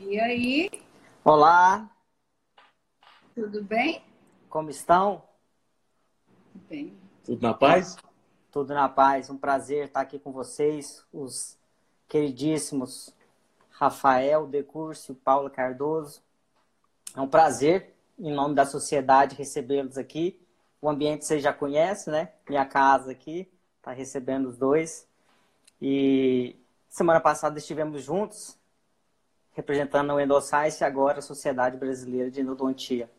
E aí? Olá. Tudo bem? Como estão? Bem. Tudo na paz? Tudo na paz. Um prazer estar aqui com vocês, os queridíssimos Rafael Decurso e Paula Cardoso. É um prazer, em nome da sociedade, recebê-los aqui. O ambiente você já conhece, né? Minha casa aqui, está recebendo os dois. E semana passada estivemos juntos representando o Endoscience agora a Sociedade Brasileira de Endodontia.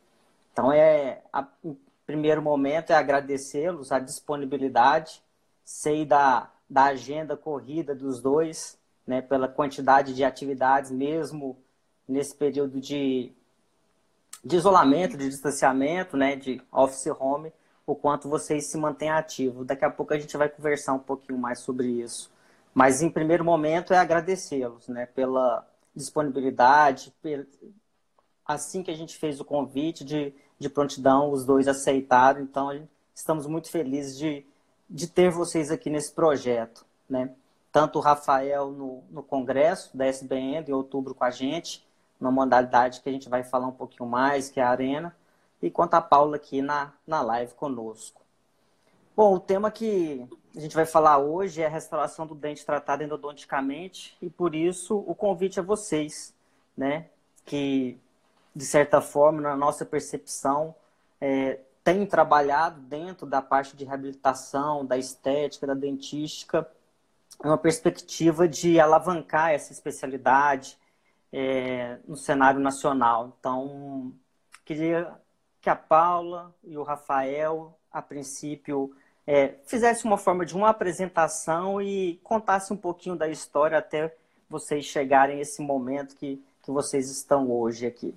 Então, é, a, em primeiro momento, é agradecê-los a disponibilidade, sei da, da agenda corrida dos dois, né, pela quantidade de atividades, mesmo nesse período de, de isolamento, de distanciamento, né, de office home, o quanto vocês se mantêm ativos. Daqui a pouco a gente vai conversar um pouquinho mais sobre isso. Mas, em primeiro momento, é agradecê-los né, pela disponibilidade. Assim que a gente fez o convite de, de prontidão, os dois aceitaram. Então, estamos muito felizes de, de ter vocês aqui nesse projeto. Né? Tanto o Rafael no, no congresso da SBN, em outubro, com a gente, numa modalidade que a gente vai falar um pouquinho mais, que é a Arena, e quanto a Paula aqui na, na live conosco. Bom, o tema que a gente vai falar hoje é a restauração do dente tratado endodonticamente e por isso o convite a vocês, né, que de certa forma na nossa percepção é, tem trabalhado dentro da parte de reabilitação, da estética, da dentística, uma perspectiva de alavancar essa especialidade é, no cenário nacional. Então, queria que a Paula e o Rafael, a princípio, é, fizesse uma forma de uma apresentação e contasse um pouquinho da história até vocês chegarem a esse momento que, que vocês estão hoje aqui.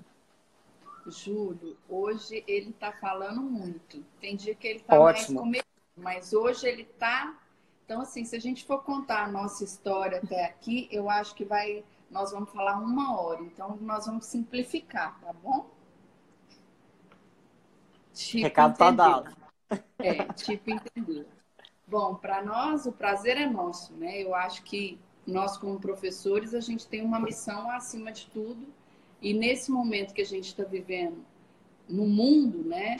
Júlio, hoje ele está falando muito. Tem dia que ele está mais comedido, mas hoje ele está. Então, assim, se a gente for contar a nossa história até aqui, eu acho que vai. Nós vamos falar uma hora. Então, nós vamos simplificar, tá bom? Tipo, Recado está dado. É, tipo, entender. Bom, para nós o prazer é nosso, né? Eu acho que nós, como professores, a gente tem uma missão acima de tudo. E nesse momento que a gente está vivendo no mundo, né?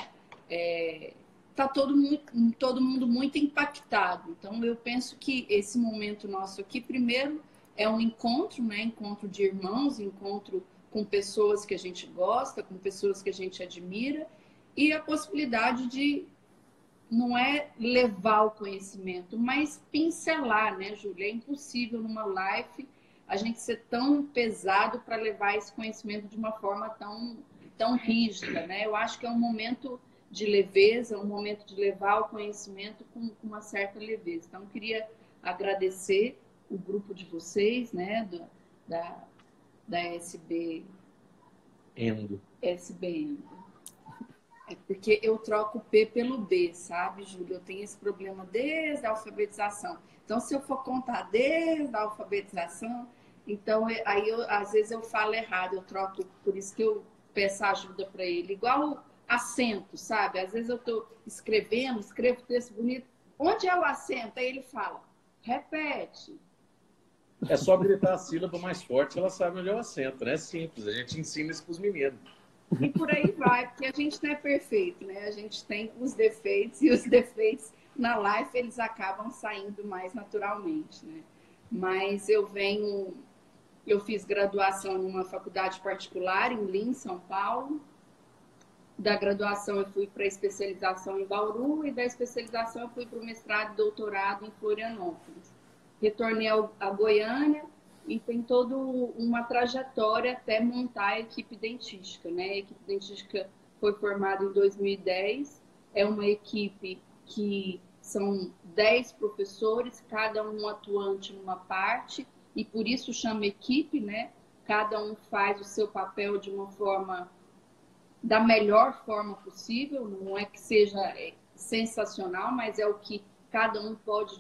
É, tá todo, muito, todo mundo muito impactado. Então, eu penso que esse momento nosso aqui, primeiro, é um encontro, né? Encontro de irmãos, encontro com pessoas que a gente gosta, com pessoas que a gente admira, e a possibilidade de não é levar o conhecimento, mas pincelar, né, Júlia? É impossível numa live a gente ser tão pesado para levar esse conhecimento de uma forma tão, tão rígida, né? Eu acho que é um momento de leveza, um momento de levar o conhecimento com, com uma certa leveza. Então, eu queria agradecer o grupo de vocês, né, da, da, da SB... Endo. SB Endo é porque eu troco o P pelo B, sabe, Júlio? Eu tenho esse problema desde a alfabetização. Então, se eu for contar desde a alfabetização, então aí eu, às vezes eu falo errado, eu troco, por isso que eu peço ajuda para ele. Igual acento, sabe? Às vezes eu estou escrevendo, escrevo texto bonito. Onde é o acento? Aí ele fala, repete. É só gritar a sílaba mais forte, ela sabe onde é o acento, né? É simples, a gente ensina isso para os meninos. E por aí vai, porque a gente não é perfeito, né? A gente tem os defeitos e os defeitos na live eles acabam saindo mais naturalmente, né? Mas eu venho, eu fiz graduação numa faculdade particular em Lins, São Paulo. Da graduação eu fui para especialização em Bauru e da especialização eu fui para o mestrado e doutorado em Florianópolis. Retornei a Goiânia, e tem toda uma trajetória até montar a equipe dentística. Né? A equipe dentística foi formada em 2010, é uma equipe que são 10 professores, cada um atuante numa parte, e por isso chama equipe, né? Cada um faz o seu papel de uma forma, da melhor forma possível, não é que seja é, sensacional, mas é o que cada um pode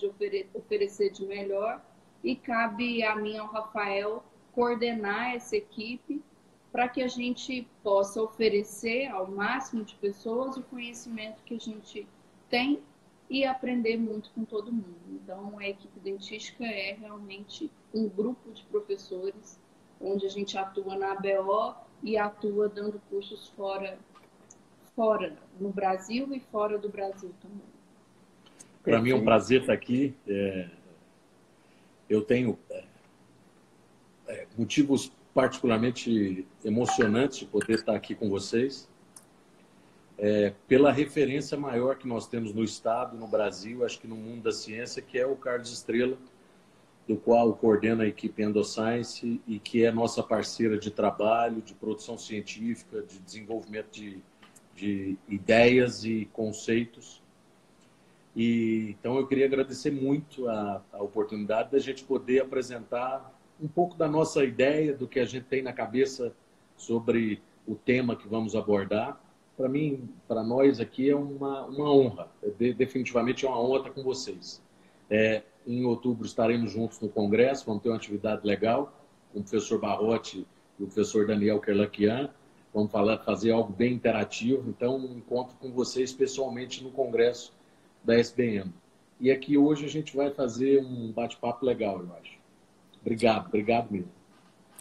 oferecer de melhor e cabe a mim, ao Rafael, coordenar essa equipe para que a gente possa oferecer ao máximo de pessoas o conhecimento que a gente tem e aprender muito com todo mundo. Então, a equipe dentística é realmente um grupo de professores onde a gente atua na ABO e atua dando cursos fora, fora no Brasil e fora do Brasil também. Para mim é um prazer estar aqui. É... Eu tenho é, é, motivos particularmente emocionantes de poder estar aqui com vocês. É, pela referência maior que nós temos no Estado, no Brasil, acho que no mundo da ciência, que é o Carlos Estrela, do qual coordena a equipe Endoscience e que é nossa parceira de trabalho, de produção científica, de desenvolvimento de, de ideias e conceitos. E, então, eu queria agradecer muito a, a oportunidade da gente poder apresentar um pouco da nossa ideia, do que a gente tem na cabeça sobre o tema que vamos abordar. Para mim, para nós aqui, é uma, uma honra. É, definitivamente é uma honra estar com vocês. É, em outubro estaremos juntos no Congresso, vamos ter uma atividade legal com o professor Barrote e o professor Daniel Kerlakian. Vamos falar, fazer algo bem interativo. Então, um encontro com vocês pessoalmente no Congresso da SBM. E aqui hoje a gente vai fazer um bate-papo legal, eu acho. Obrigado, obrigado mesmo.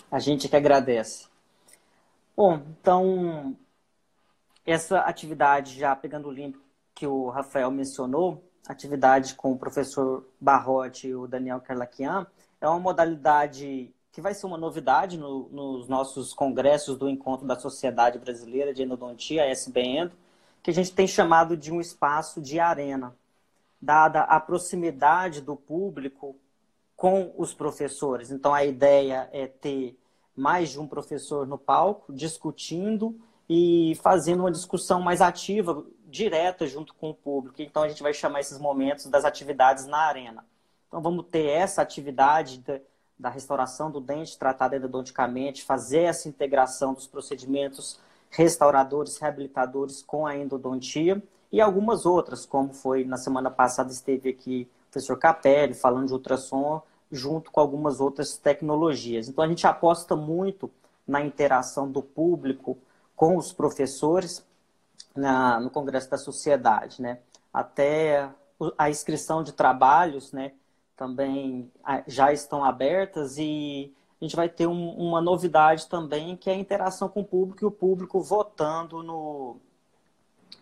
A gente que agradece. Bom, então, essa atividade, já pegando o link que o Rafael mencionou, atividade com o professor Barrote e o Daniel Carlaquian, é uma modalidade que vai ser uma novidade no, nos nossos congressos do Encontro da Sociedade Brasileira de Endodontia, SBENDO, que a gente tem chamado de um espaço de arena, dada a proximidade do público com os professores. Então, a ideia é ter mais de um professor no palco, discutindo e fazendo uma discussão mais ativa direta junto com o público. Então a gente vai chamar esses momentos das atividades na arena. Então vamos ter essa atividade de, da restauração do dente tratado endodonticamente, fazer essa integração dos procedimentos restauradores, reabilitadores com a endodontia e algumas outras, como foi na semana passada esteve aqui o professor Capelli falando de ultrassom junto com algumas outras tecnologias. Então a gente aposta muito na interação do público com os professores na, no Congresso da Sociedade, né? Até a inscrição de trabalhos, né? Também já estão abertas e a gente vai ter um, uma novidade também que é a interação com o público e o público votando no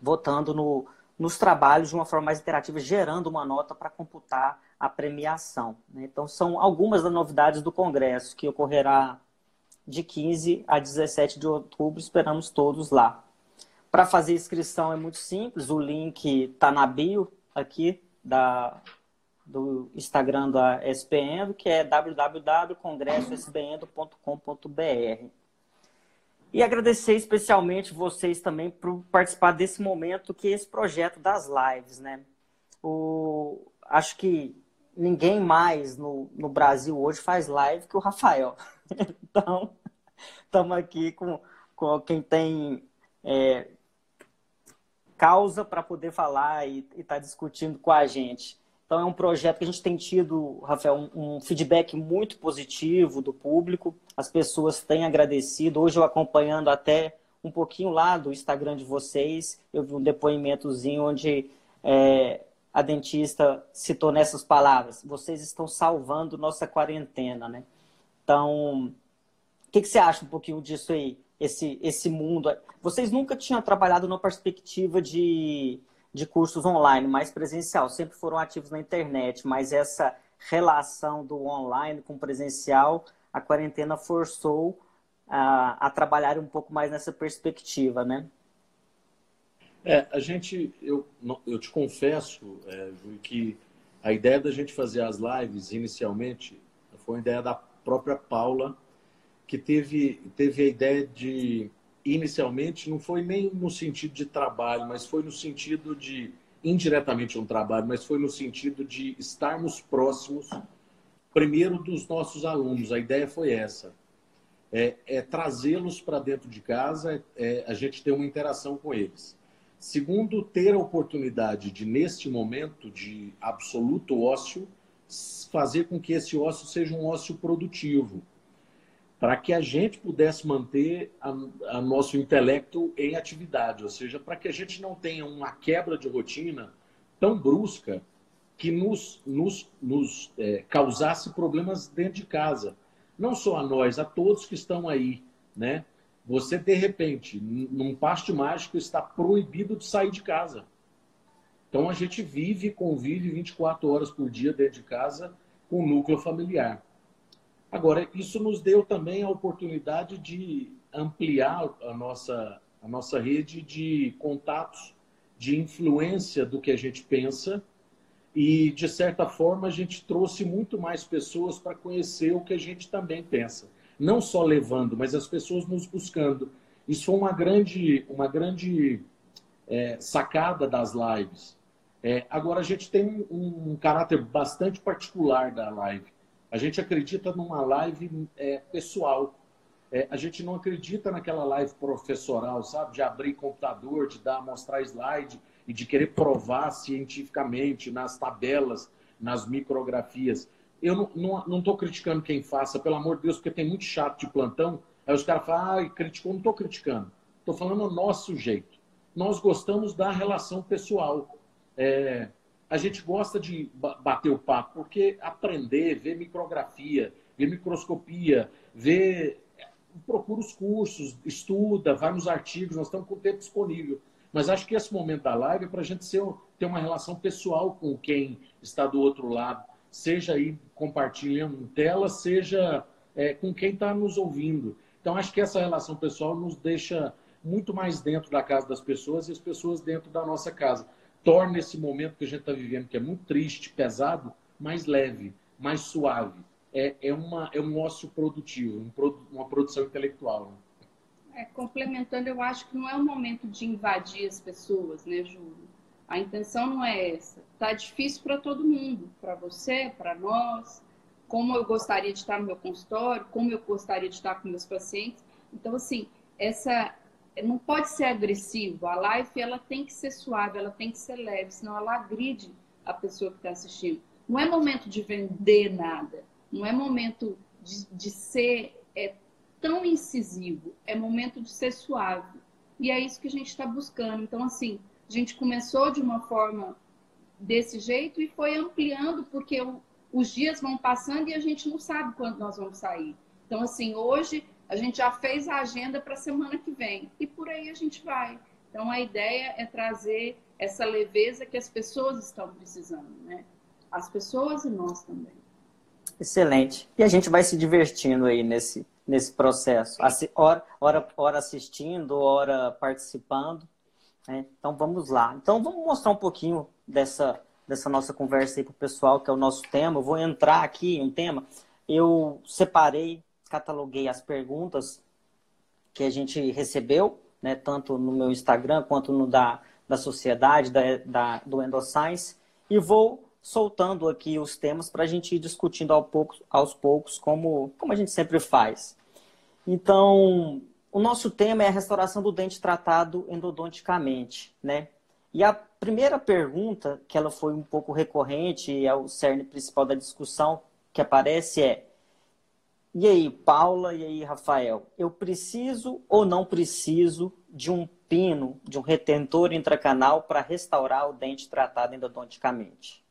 votando no, nos trabalhos de uma forma mais interativa, gerando uma nota para computar a premiação. Né? Então, são algumas das novidades do Congresso, que ocorrerá de 15 a 17 de outubro. Esperamos todos lá. Para fazer inscrição é muito simples, o link está na bio aqui da, do Instagram da SPENDO, que é www.congressosbendo.com.br. E agradecer especialmente vocês também por participar desse momento que é esse projeto das lives, né? O, acho que ninguém mais no, no Brasil hoje faz live que o Rafael. Então, estamos aqui com, com quem tem é, causa para poder falar e estar tá discutindo com a gente. Então, é um projeto que a gente tem tido, Rafael, um, um, feedback muito positivo do público. As pessoas têm agradecido. Hoje, eu acompanhando até um pouquinho lá do Instagram de vocês, eu vi um depoimentozinho onde é, a dentista citou nessas palavras: vocês estão salvando nossa quarentena, né? Então, o que, que você acha um pouquinho disso aí? esse, esse mundo. Vocês nunca tinham trabalhado numa perspectiva de, de cursos online, mais presencial, sempre foram ativos na internet, mas essa relação do online com presencial, a quarentena forçou a, a trabalhar um pouco mais nessa perspectiva, né? É, a gente, eu, eu te confesso, é, que a ideia da gente fazer as lives inicialmente foi uma ideia da própria Paula, que teve, teve a ideia de, inicialmente, não foi nem no sentido de trabalho, mas foi no sentido de, indiretamente um trabalho, mas foi no sentido de estarmos próximos, primeiro, dos nossos alunos. A ideia foi essa. É, é trazê-los para dentro de casa, é, a gente ter uma interação com eles. Segundo, ter a oportunidade de, neste momento de absoluto ócio, fazer com que esse ócio seja um ócio produtivo para que a gente pudesse manter a, nosso intelecto em atividade, ou seja, para que a gente não tenha uma quebra de rotina tão brusca que nos, nos, nos é, causasse problemas dentro de casa. não só a nós, a todos que estão aí, né? Você, de repente, num paste mágico, está proibido de sair de casa. Então, a gente vive, convive 24 horas por dia dentro de casa com o núcleo familiar. Agora, isso nos deu também a oportunidade de ampliar a nossa, a nossa rede de contatos, de influência do que a gente pensa e, de certa forma, a gente trouxe muito mais pessoas para conhecer o que a gente também pensa. Não só levando, mas as pessoas nos buscando. Isso foi uma grande, uma grande é, sacada das lives. É, agora, a gente tem um, um, caráter bastante particular da live. A gente acredita numa live é, pessoal. É, a gente não acredita naquela live professoral, sabe? De abrir computador, de dar, mostrar slide e de querer provar cientificamente nas tabelas, nas micrografias. Eu não estou criticando quem faça, pelo amor de Deus, porque tem muito chato de plantão. Aí os caras falam, ah, criticou, não estou criticando. Estou falando o nosso jeito. Nós gostamos da relação pessoal. É, a gente gosta de bater o papo, porque aprender, ver micrografia, ver microscopia, ver. Procura os cursos, estuda, vai nos artigos, nós estamos com o tempo disponível. Mas acho que esse momento da live é para a gente ser, ter uma relação pessoal com quem está do outro lado, seja aí compartilhando tela, seja é, com quem está nos ouvindo. Então, acho que essa relação pessoal nos deixa muito mais dentro da casa das pessoas e as pessoas dentro da nossa casa. Torna esse momento que a gente está vivendo, que é muito triste, pesado, mais leve, mais suave. É, é, uma, é um ócio produtivo, um, uma produção intelectual. Né? É, complementando, eu acho que não é o momento de invadir as pessoas, né, Júlio? A intenção não é essa. Tá difícil para todo mundo, para você, para nós. Como eu gostaria de estar no meu consultório, como eu gostaria de estar com meus pacientes. Então, assim, essa não pode ser agressivo. A live ela tem que ser suave, ela tem que ser leve, senão ela agride a pessoa que está assistindo. Não é momento de vender nada. Não é momento de, de ser é, tão incisivo, é momento de ser suave. E é isso que a gente está buscando. Então, assim, a gente começou de uma forma desse jeito e foi ampliando, porque os dias vão passando e a gente não sabe quando nós vamos sair. Então, assim, hoje a gente já fez a agenda para a semana que vem e por aí a gente vai. Então, a ideia é trazer essa leveza que as pessoas estão precisando, né? As pessoas e nós também. Excelente. E a gente vai se divertindo aí nesse, nesse processo. Hora, hora, hora assistindo, hora participando. Né? Então vamos lá. Então vamos mostrar um pouquinho dessa, dessa nossa conversa aí para o pessoal, que é o nosso tema. Eu vou entrar aqui em um tema. Eu separei, cataloguei as perguntas que a gente recebeu, né, tanto no meu Instagram quanto no da, da sociedade, da, da, do Endoscience, e vou soltando aqui os temas para a gente ir discutindo ao pouco, aos poucos, como, como a gente sempre faz. Então, o nosso tema é a restauração do dente tratado endodonticamente, né? E a primeira pergunta, que ela foi um pouco recorrente e é o cerne principal da discussão que aparece é: E aí, Paula, e aí, Rafael, eu preciso ou não preciso de um pino, de um retentor intracanal para restaurar o dente tratado endodonticamente?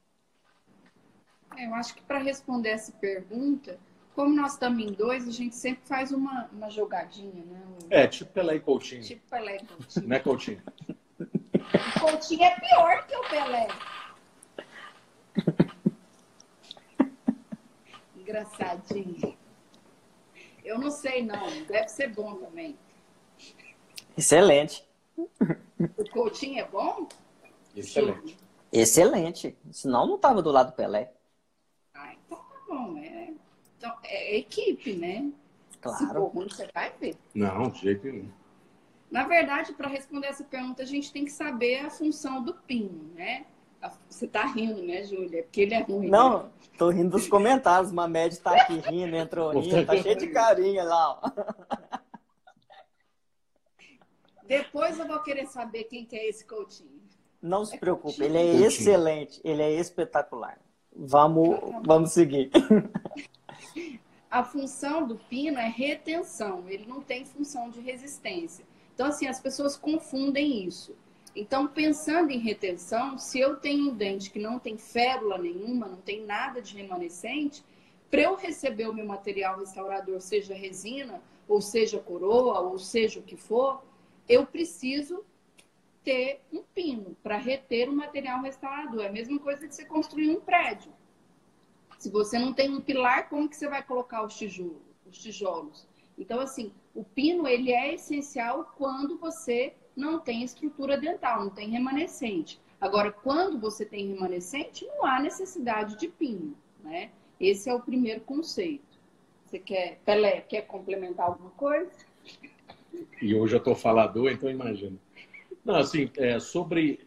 Eu acho que para responder essa pergunta, como nós estamos em dois, a gente sempre faz uma, uma jogadinha, né? É, tipo Pelé e Coutinho. Tipo Pelé e Coutinho. Não é Coutinho? O Coutinho é pior que o Pelé. Engraçadinho. Eu não sei, não. Deve ser bom também. Excelente. O Coutinho é bom? Excelente. Excelente. Senão não estava do lado do Pelé. Ah, então tá bom. É então, é equipe, né? Claro. Se for ruim, você vai ver. Não, de jeito nenhum. Na verdade, para responder essa pergunta, a gente tem que saber a função do pino, né? Você tá rindo, né, Júlia? Porque ele é ruim. Não, né? tô rindo dos comentários. Uma média tá aqui rindo, entrou rindo, tá cheio de carinha lá, ó. Depois eu vou querer saber quem que é esse Coutinho. Não se é preocupe, Coutinho. ele é Coutinho. excelente, ele é espetacular. Vamos, vamos seguir. A função do pino é retenção, ele não tem função de resistência. Então, assim, as pessoas confundem isso. Então, pensando em retenção, se eu tenho um dente que não tem férula nenhuma, não tem nada de remanescente, para eu receber o meu material restaurador, seja resina, ou seja coroa, ou seja o que for, eu preciso ter um pino para reter o material restaurador. É a mesma coisa que você construir um prédio. Se você não tem um pilar, como que você vai colocar os tijolos? Os tijolos? Então, assim, o pino ele é essencial quando você não tem estrutura dental, não tem remanescente. Agora, quando você tem remanescente, não há necessidade de pino, né? Esse é o primeiro conceito. Você quer, Pelé, quer complementar alguma coisa? E hoje eu estou falador, então imagina. Não, assim, é, sobre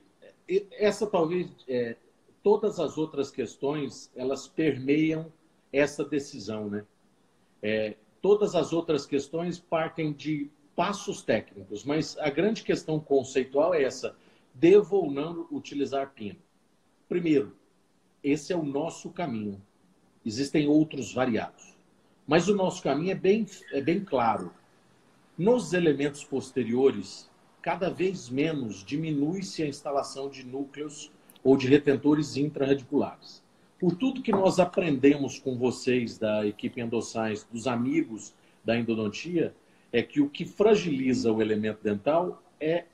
essa talvez é, todas as outras questões elas permeiam essa decisão, né? É, todas as outras questões partem de passos técnicos, mas a grande questão conceitual é essa: devo ou não utilizar pino? Primeiro, esse é o nosso caminho. Existem outros variados, mas o nosso caminho é bem, é bem claro. Nos elementos posteriores, cada vez menos diminui-se a instalação de núcleos ou de retentores intraradiculares. Por tudo que nós aprendemos com vocês da equipe Endosscience, dos amigos da endodontia, é que o que fragiliza o elemento dental é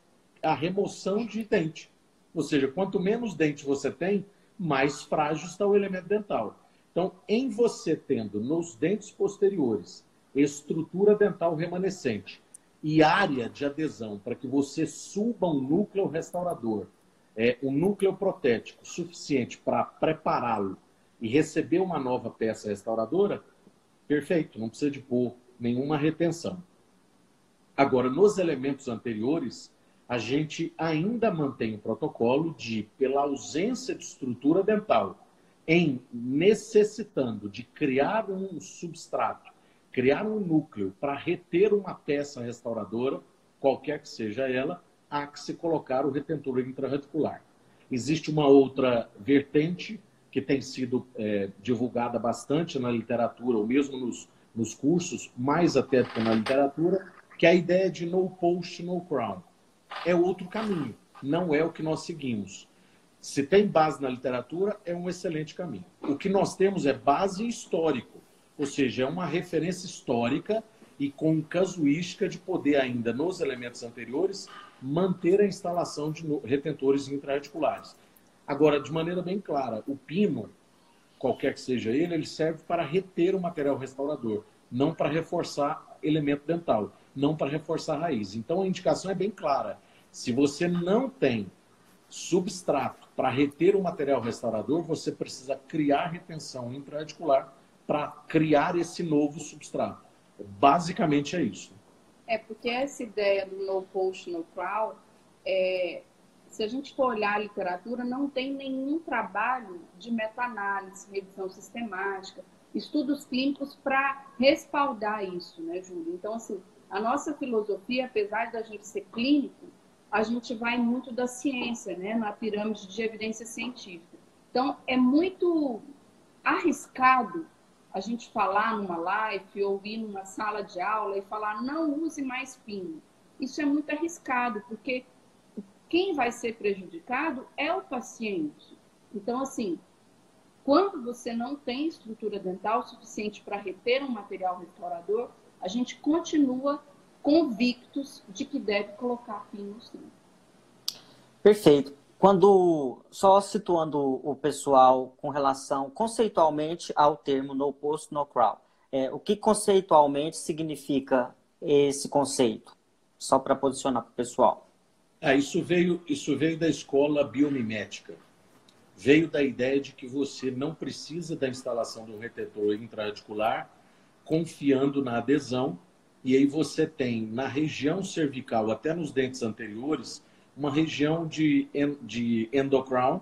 a remoção de dente. Ou seja, quanto menos dente você tem, mais frágil está o elemento dental. Então, em você tendo nos dentes posteriores estrutura dental remanescente e área de adesão para que você suba um núcleo restaurador, é, um núcleo protético suficiente para prepará-lo e receber uma nova peça restauradora, perfeito, não precisa de pôr nenhuma retenção. Agora, nos elementos anteriores, a gente ainda mantém o protocolo de, pela ausência de estrutura dental, em necessitando de criar um substrato, criar um núcleo para reter uma peça restauradora, qualquer que seja ela, há que se colocar o retentor intraradicular. Existe uma outra vertente que tem sido é, divulgada bastante na literatura, ou mesmo nos, nos cursos, mais até do que na literatura, que é a ideia de no post, no crown. É outro caminho, não é o que nós seguimos. Se tem base na literatura, é um excelente caminho. O que nós temos é base histórico, ou seja, é uma referência histórica e com casuística de poder ainda, nos elementos anteriores, manter a instalação de retentores intraarticulares. Agora, de maneira bem clara, o pino, qualquer que seja ele, ele serve para reter o material restaurador, não para reforçar elemento dental não para reforçar a raiz. Então a indicação é bem clara. Se você não tem substrato para reter o material restaurador, você precisa criar retenção intraarticular para criar esse novo substrato. Basicamente é isso. É porque essa ideia do no post, no crawl, é, se a gente for olhar a literatura, não tem nenhum trabalho de meta-análise, revisão sistemática, estudos clínicos para respaldar isso, né, Júlio? Então, assim, a nossa filosofia, apesar da gente ser clínico, a gente vai muito da ciência, né? Na pirâmide de evidência científica. Então, é muito arriscado a gente falar numa live, ouvir numa sala de aula e falar não use mais pino. Isso é muito arriscado, porque quem vai ser prejudicado é o paciente. Então, assim, quando você não tem estrutura dental suficiente para reter um material restaurador, a gente continua convictos de que deve colocar pino sim. Perfeito. Quando, só situando o pessoal com relação conceitualmente ao termo no post, no crowd, é, o que conceitualmente significa esse conceito? Só para posicionar para o pessoal. Ah, isso, veio, isso veio da escola biomimética. Veio da ideia de que você não precisa da instalação do retentor intraarticular confiando na adesão, e aí você tem na região cervical, até nos dentes anteriores, uma região de, de endocrown,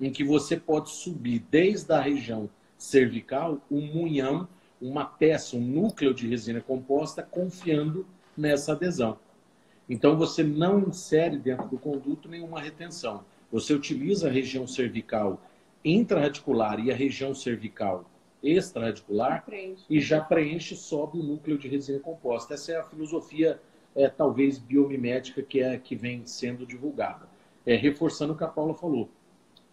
em que você pode subir desde a região cervical um munhão, uma peça, um núcleo de resina composta, confiando nessa adesão. Então você não insere dentro do conduto nenhuma retenção. Você utiliza a região cervical intraradicular e a região cervical extraradicular e já preenche, sobe o núcleo de resina composta. Essa é a filosofia, é, talvez, biomimética que, é, que vem sendo divulgada. É, reforçando o que a Paula falou.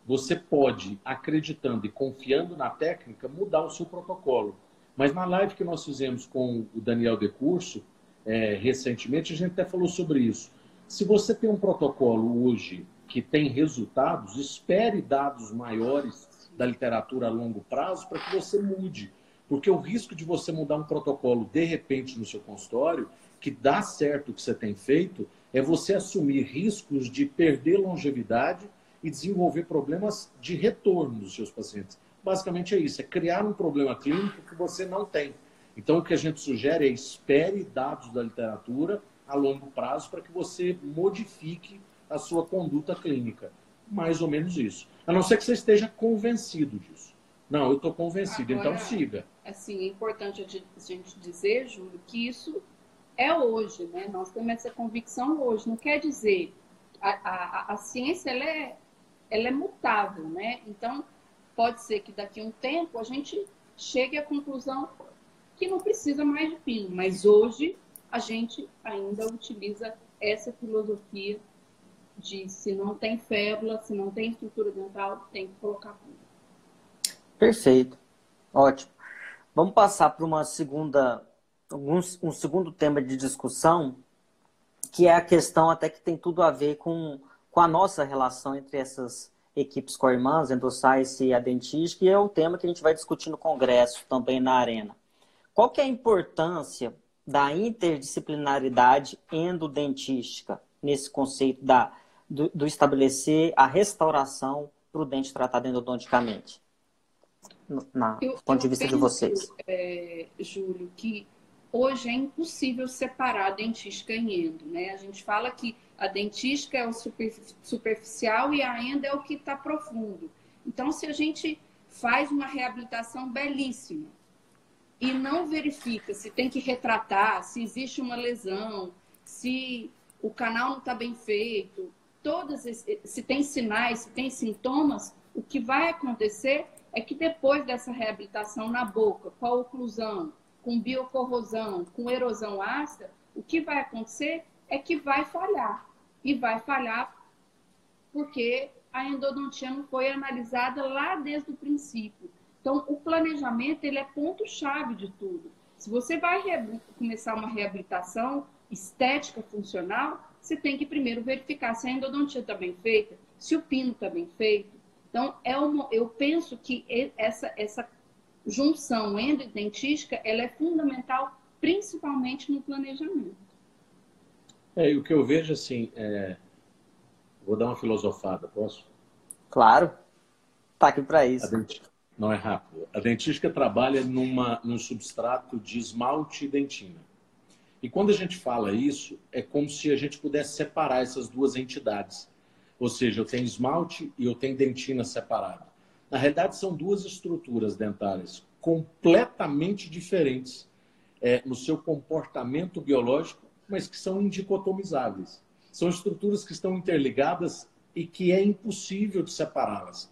você pode, acreditando e confiando na técnica, mudar o seu protocolo. Mas na live que nós fizemos com o Daniel Decurso, é, recentemente, a gente até falou sobre isso. Se você tem um protocolo hoje que tem resultados, espere dados maiores da literatura a longo prazo para que você mude. Porque o risco de você mudar um protocolo de repente no seu consultório, que dá certo o que você tem feito, é você assumir riscos de perder longevidade e desenvolver problemas de retorno dos seus pacientes. Basicamente é isso, é criar um problema clínico que você não tem. Então o que a gente sugere é espere dados da literatura a longo prazo para que você modifique a sua conduta clínica. Mais ou menos isso. A não ser que você esteja convencido disso. Não, eu estou convencido, então Agora, então siga. Assim, é importante a gente dizer, Júlio, que isso é hoje, né? Nós temos essa convicção hoje. Não quer dizer a, a, a ciência ela é, ela é mutável, né? Então pode ser que daqui a um tempo a gente chegue à conclusão que não precisa mais de pino, mas hoje a gente ainda utiliza essa filosofia de se não tem fébula, se não tem estrutura dental, tem que colocar pino. Perfeito, ótimo. Vamos passar para uma segunda, um, um segundo tema de discussão, que é a questão até que tem tudo a ver com, com a nossa relação entre essas equipes co-irmãs, Endoscience e a dentística, e é o tema que a gente vai discutir no congresso também na arena. Qual que é a importância da interdisciplinaridade endodentística nesse conceito da, do, do estabelecer a restauração para o dente tratado endodonticamente? Na, do ponto de vista penso, de vocês. É, Júlio, que hoje é impossível separar a dentística em endo. Né? A gente fala que a dentística é o superficial e a endo é o que está profundo. Então, se a gente faz uma reabilitação belíssima e não verifica se tem que retratar, se existe uma lesão, se o canal não está bem feito, todas se tem sinais, se tem sintomas, o que vai acontecer é que depois dessa reabilitação na boca, com a oclusão, com biocorrosão, com erosão ácida, o que vai acontecer é que vai falhar. E vai falhar porque a endodontia não foi analisada lá desde o princípio. Então, o planejamento ele é ponto-chave de tudo. Se você vai começar uma reabilitação estética funcional, você tem que primeiro verificar se a endodontia está bem feita, se o pino está bem feito. Então, é uma, eu penso que essa, essa junção endodentística ela é fundamental, principalmente no planejamento. É, e o que eu vejo assim, é... vou dar uma filosofada, posso? Claro, tá aqui para isso. Não é rápido. A dentística trabalha numa, num substrato de esmalte e dentina. E quando a gente fala isso, é como se a gente pudesse separar essas duas entidades. Ou seja, eu tenho esmalte e eu tenho dentina separado. Na realidade, são duas estruturas dentárias completamente diferentes é, no seu comportamento biológico, mas que são indicotomizáveis. São estruturas que estão interligadas e que é impossível de separá-las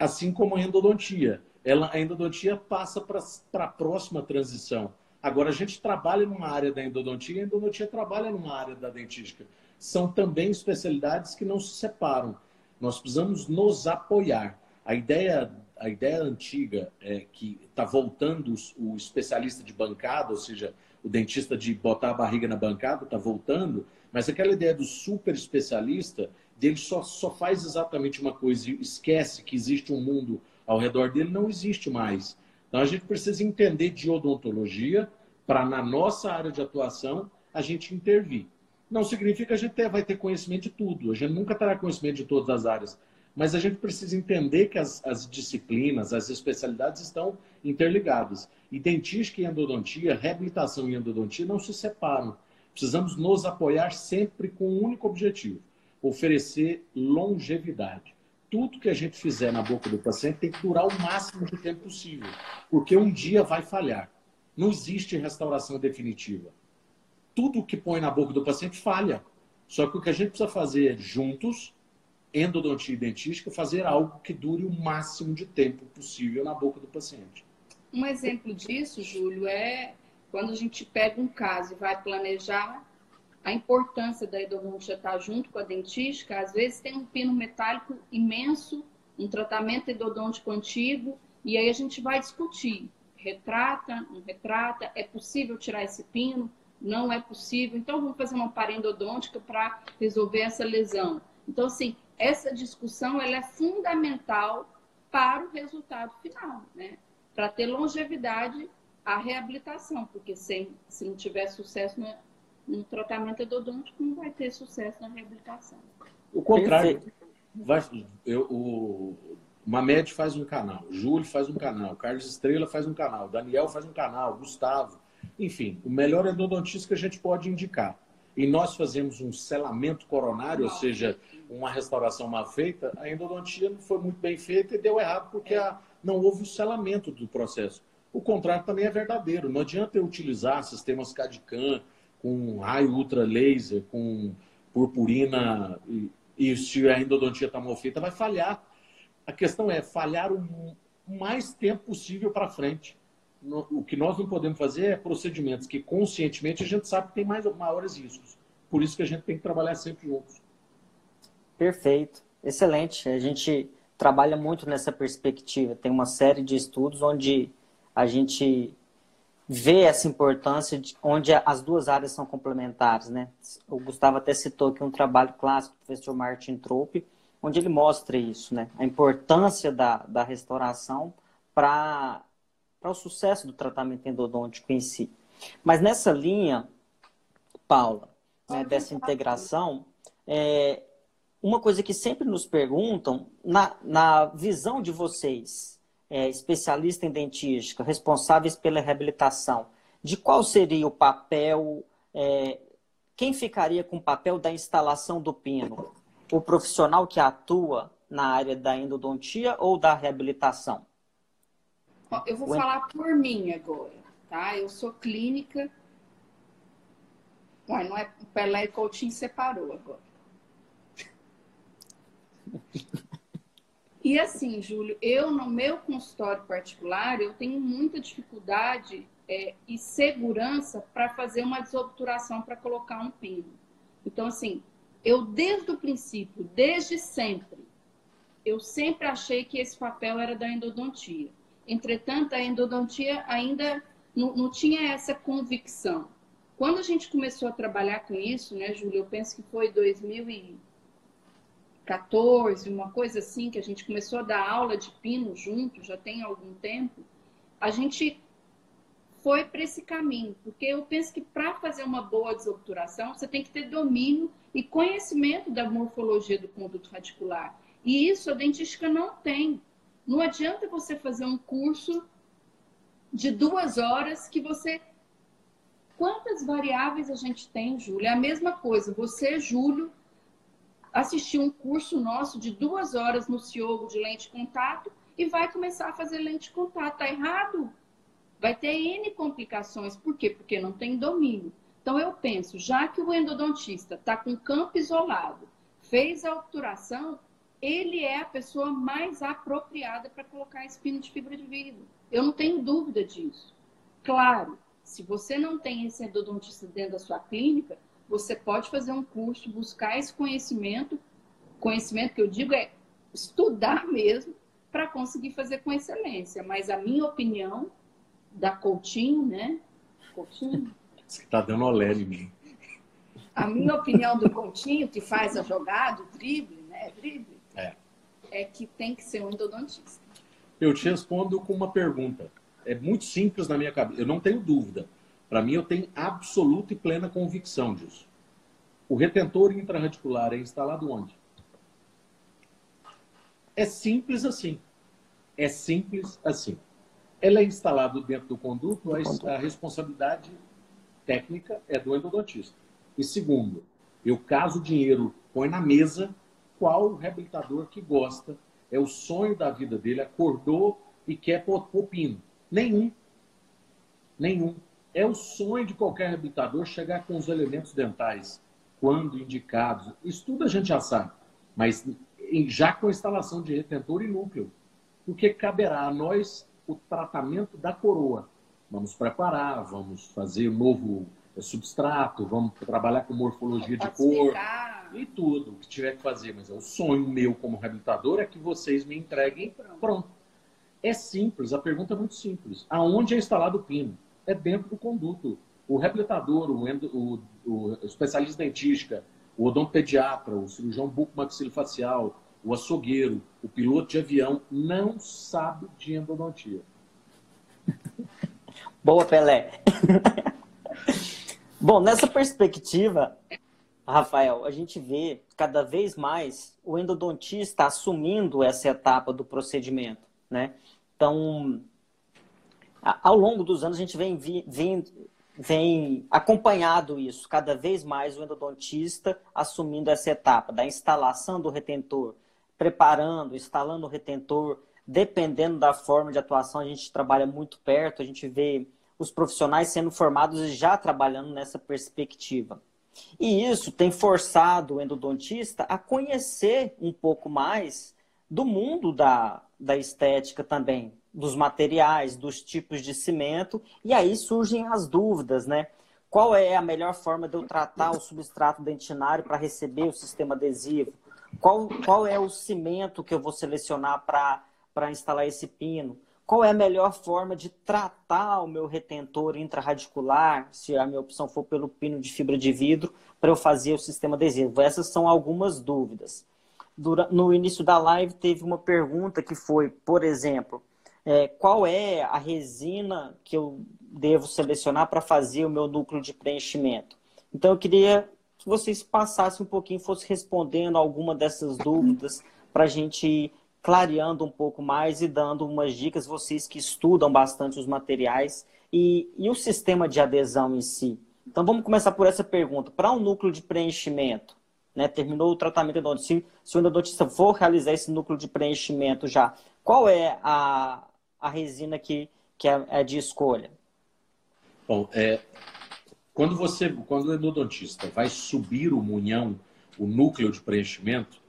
assim como a endodontia. Ela, a endodontia passa para a próxima transição. Agora, a gente trabalha numa área da endodontia e a endodontia trabalha numa área da dentística. São também especialidades que não se separam. Nós precisamos nos apoiar. A ideia, a ideia antiga é que está voltando o especialista de bancada, ou seja, o dentista de botar a barriga na bancada, está voltando, mas aquela ideia do super especialista dele só, só faz exatamente uma coisa e esquece que existe um mundo ao redor dele, não existe mais. Então a gente precisa entender de odontologia para, na nossa área de atuação, a gente intervir. Não significa que a gente vai ter conhecimento de tudo, a gente nunca terá conhecimento de todas as áreas, mas a gente precisa entender que as, as disciplinas, as especialidades estão interligadas. E dentística e endodontia, reabilitação e endodontia não se separam. Precisamos nos apoiar sempre com um único objetivo: oferecer longevidade. Tudo que a gente fizer na boca do paciente tem que durar o máximo de tempo possível, porque um dia vai falhar. Não existe restauração definitiva. Tudo que põe na boca do paciente falha. Só que o que a gente precisa fazer juntos, endodontia e dentística, fazer algo que dure o máximo de tempo possível na boca do paciente. Um exemplo disso, Júlio, é quando a gente pega um caso e vai planejar a importância da endodontia estar junto com a dentística, às vezes tem um pino metálico imenso um tratamento endodôntico antigo, e aí a gente vai discutir. Retrata, não retrata, é possível tirar esse pino? Não é possível. Então, vamos fazer uma parendodôntica para resolver essa lesão. Então, assim, essa discussão ela é fundamental para o resultado final, né? Para ter longevidade a reabilitação, porque se, se não tiver sucesso no, no tratamento endodôntico, não vai ter sucesso na reabilitação. O contrário. Vai, eu, o Mamed faz um canal, Júlio faz um canal, Carlos Estrela faz um canal, Daniel faz um canal, Gustavo. Enfim, o melhor endodontista que a gente pode indicar. E nós fazemos um selamento coronário, ou seja, uma restauração mal feita, a endodontia não foi muito bem feita e deu errado porque a, não houve o selamento do processo. O contrário também é verdadeiro. Não adianta eu utilizar sistemas CAD-CAM com raio ultra laser, com purpurina e, e se a endodontia está mal feita, vai falhar. A questão é falhar o mais tempo possível para frente. O que nós não podemos fazer é procedimentos que conscientemente a gente sabe que tem mais, maiores riscos. Por isso que a gente tem que trabalhar sempre juntos. Perfeito. Excelente. A gente trabalha muito nessa perspectiva. Tem uma série de estudos onde a gente vê essa importância de onde as duas áreas são complementares, né? O Gustavo até citou aqui um trabalho clássico do professor Martin Trope, onde ele mostra isso, né? A importância da, da restauração para o sucesso do tratamento endodôntico em si. Mas nessa linha, Paula, né, dessa integração, é, uma coisa que sempre nos perguntam, na, na visão de vocês, é, especialista em dentística, responsáveis pela reabilitação, de qual seria o papel, é, quem ficaria com o papel da instalação do pino? O profissional que atua na área da endodontia ou da reabilitação? Eu vou o falar por mim agora, tá? Eu sou clínica. Ué, não é Pelé e Coutinho separou agora. E assim, Júlio, eu no meu consultório particular, eu tenho muita dificuldade é, e segurança para fazer uma desobturação para colocar um pino. Então, assim, eu desde o princípio, desde sempre, eu sempre achei que esse papel era da endodontia. Entretanto, a endodontia ainda não, não tinha essa convicção. Quando a gente começou a trabalhar com isso, né, Júlio, eu penso que foi 2000 e 14, uma coisa assim, que a gente começou a dar aula de pino junto, já tem algum tempo, a gente foi para esse caminho, porque eu penso que para fazer uma boa desobturação, você tem que ter domínio e conhecimento da morfologia do conduto radicular. E isso a dentística não tem. Não adianta você fazer um curso de duas horas que você. Quantas variáveis a gente tem, Júlia? É a mesma coisa. Você, Júlio, assistir um curso nosso de duas horas no Ciogo de lente contato e vai começar a fazer lente contato. Tá errado? Vai ter N complicações. Por quê? Porque não tem domínio. Então eu penso, já que o endodontista está com campo isolado, fez a obturação, ele é a pessoa mais apropriada para colocar espino de fibra de vidro. Eu não tenho dúvida disso. Claro, se você não tem esse endodontista dentro da sua clínica, você pode fazer um curso, buscar esse conhecimento, conhecimento que eu digo é estudar mesmo, para conseguir fazer com excelência. Mas a minha opinião, da Coutinho, né? Coutinho? Você está dando olé em mim. A minha opinião do Coutinho, que faz a jogada, o drible, né? Drible, é. é que tem que ser um endodontista. Eu te respondo com uma pergunta. É muito simples na minha cabeça. Eu não tenho dúvida. Para mim, eu tenho absoluta e plena convicção disso. O retentor intraradicular é instalado onde? É simples assim. É simples assim. Ele é instalado dentro do conduto, a, responsabilidade técnica é do endodontista. E segundo, eu caso o dinheiro, põe na mesa qual o reabilitador que gosta, é o sonho da vida dele, acordou e quer pôr pino. Nenhum. Nenhum. É o sonho de qualquer reabilitador chegar com os elementos dentais, quando indicados. Isso tudo a gente já sabe, mas já com a instalação de retentor e núcleo. Porque caberá a nós o tratamento da coroa. Vamos preparar, vamos fazer um novo substrato, vamos trabalhar com morfologia de cor. e tudo o que tiver que fazer, mas é o sonho meu como reabilitador é que vocês me entreguem pronto. É simples, a pergunta é muito simples. Aonde é instalado o pino? É dentro do conduto. O reabilitador, o, endo, o, o especialista dentística, o odontopediatra, o cirurgião bucomaxilofacial, o açougueiro, o piloto de avião não sabe de endodontia. Boa, Pelé. Bom, nessa perspectiva, Rafael, a gente vê cada vez mais o endodontista assumindo essa etapa do procedimento, né? Então, ao longo dos anos, a gente vem, vem, vem acompanhado isso, cada vez mais o endodontista assumindo essa etapa da instalação do retentor, preparando, instalando o retentor, dependendo da forma de atuação, a gente trabalha muito perto, a gente vê os profissionais sendo formados e já trabalhando nessa perspectiva. E isso tem forçado o endodontista a conhecer um pouco mais do mundo da, da estética também, dos materiais, dos tipos de cimento, e aí surgem as dúvidas, né? Qual é a melhor forma de eu tratar o substrato dentinário para receber o sistema adesivo? Qual, qual é o cimento que eu vou selecionar para instalar esse pino? Qual é a melhor forma de tratar o meu retentor intraradicular, se a minha opção for pelo pino de fibra de vidro, para eu fazer o sistema adesivo? Essas são algumas dúvidas. No início da live teve uma pergunta que foi, por exemplo, é, qual é a resina que eu devo selecionar para fazer o meu núcleo de preenchimento? Então eu queria que vocês passassem um pouquinho, fossem respondendo alguma dessas dúvidas para a gente clareando um pouco mais e dando umas dicas, vocês que estudam bastante os materiais e, e o sistema de adesão em si. Então vamos começar por essa pergunta. Para um núcleo de preenchimento, né, terminou o tratamento endodontista, se o endodontista for realizar esse núcleo de preenchimento já, qual é a, a resina que, que é, é de escolha? Bom, é, quando você, quando o endodontista vai subir o munhão, o núcleo de preenchimento,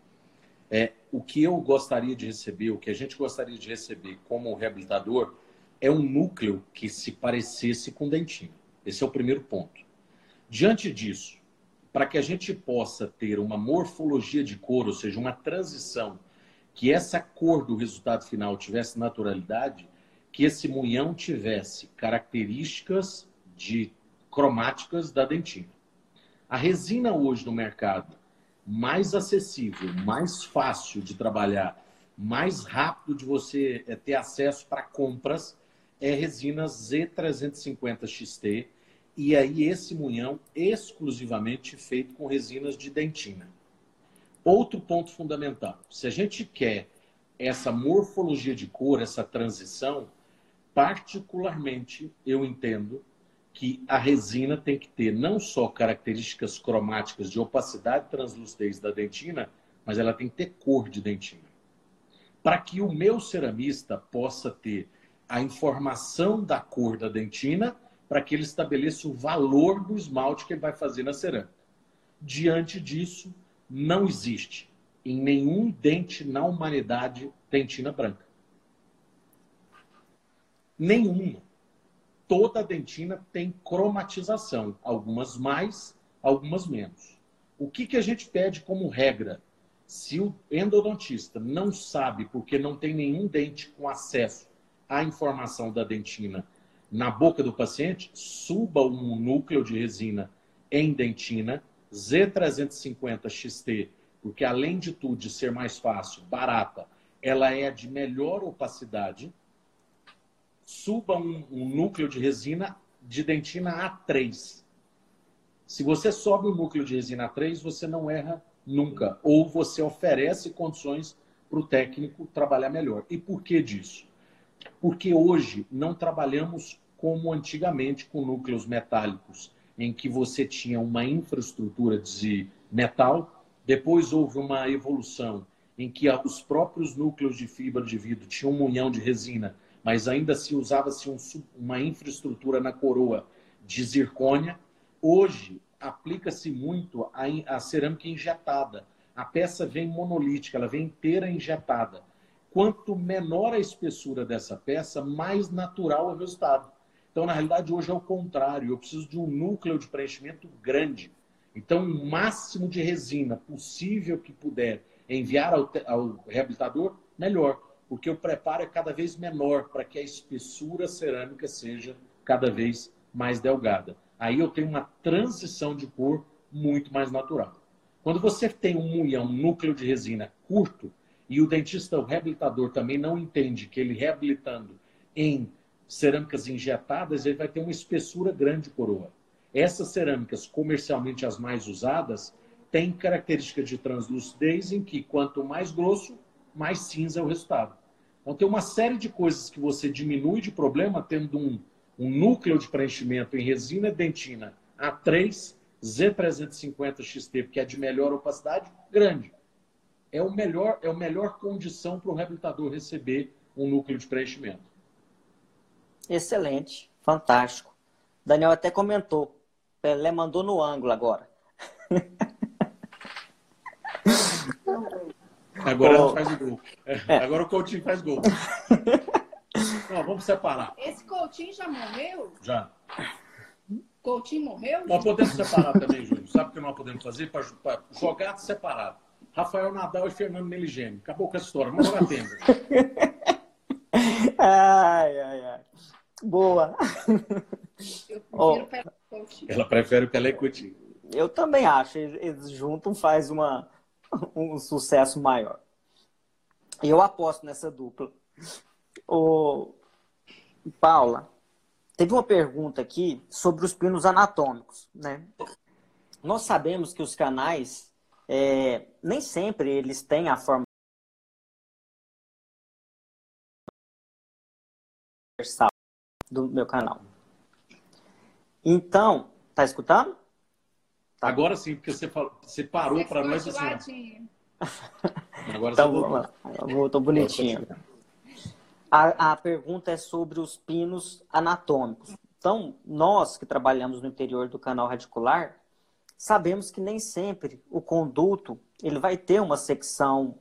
é, o que eu gostaria de receber, o que a gente gostaria de receber como reabilitador, é um núcleo que se parecesse com dentinho. Esse é o primeiro ponto. Diante disso, para que a gente possa ter uma morfologia de cor, ou seja, uma transição, que essa cor do resultado final tivesse naturalidade, que esse munhão tivesse características de cromáticas da dentina. A resina hoje no mercado mais acessível, mais fácil de trabalhar, mais rápido de você eh, ter acesso para compras é resina Z350 XT e aí esse munhão exclusivamente feito com resinas de dentina. Outro ponto fundamental, se a gente quer essa morfologia de cor, essa transição, particularmente eu entendo que a resina tem que ter não só características cromáticas de opacidade e translucidez da dentina, mas ela tem que ter cor de dentina. Para que o meu ceramista possa ter a informação da cor da dentina, para que ele estabeleça o valor do esmalte que ele vai fazer na cerâmica. Diante disso, não existe em nenhum dente na humanidade dentina branca. Nenhuma toda dentina tem cromatização, algumas mais, algumas menos. O que, que a gente pede como regra? Se o endodontista não sabe, porque não tem nenhum dente com acesso à informação da dentina na boca do paciente, suba um núcleo de resina em dentina Z350 XT, porque além de tudo de ser mais fácil, barata, ela é de melhor opacidade, suba um, um núcleo de resina de dentina A3. Se você sobe o núcleo de resina A3, você não erra nunca. Ou você oferece condições para o técnico trabalhar melhor. E por que disso? Porque hoje não trabalhamos como antigamente com núcleos metálicos, em que você tinha uma infraestrutura de metal, depois houve uma evolução em que os próprios núcleos de fibra de vidro tinham um munhão de resina mas ainda se usava-se um, uma infraestrutura na coroa de zircônia. Hoje, aplica-se muito a, a cerâmica injetada. A peça vem monolítica, ela vem inteira injetada. Quanto menor a espessura dessa peça, mais natural é o resultado. Então, na realidade, hoje é o contrário. Eu preciso de um núcleo de preenchimento grande. Então, o máximo de resina possível que puder enviar ao, ao reabilitador, melhor, porque o preparo é cada vez menor para que a espessura cerâmica seja cada vez mais delgada. Aí eu tenho uma transição de cor muito mais natural. Quando você tem um munhão, um núcleo de resina curto, e o dentista, o reabilitador, também não entende que ele reabilitando em cerâmicas injetadas, ele vai ter uma espessura grande de coroa. Essas cerâmicas, comercialmente as mais usadas, têm característica de translucidez em que quanto mais grosso, mais cinza é o resultado. Então tem uma série de coisas que você diminui de problema tendo um, um núcleo de preenchimento em resina dentina A3, Z350 XT, que é de melhor opacidade, grande. É o melhor, é a melhor condição para o reabilitador receber um núcleo de preenchimento. Excelente, fantástico. Daniel até comentou. Pelé mandou no ângulo agora. Agora oh. faz o gol. É. Agora o Coutinho faz gol. Não, vamos separar. Esse Coutinho já morreu? Já. Coutinho morreu? Nós podemos separar também, Júlio. Sabe o que nós podemos fazer? Para jogar separado. Rafael Nadal e Fernando Meligeni. Acabou com essa história. Vamos jogar tempo. ai, ai, ai. Boa. Eu oh. Ela prefere o Pelé Coutinho. Eu também acho. Eles juntam, faz uma, um sucesso maior. E eu aposto nessa dupla. O Paula, teve uma pergunta aqui sobre os pinos anatômicos, né? Nós sabemos que os canais é, nem sempre eles têm a forma universal do meu canal. Então, tá escutando? Tá. Agora sim, porque você, você parou para nós assim. Agora então, você voltou. Voltou bonitinho. A, a pergunta é sobre os pinos anatômicos. Então, nós que trabalhamos no interior do canal radicular, sabemos que nem sempre o conduto ele vai ter uma secção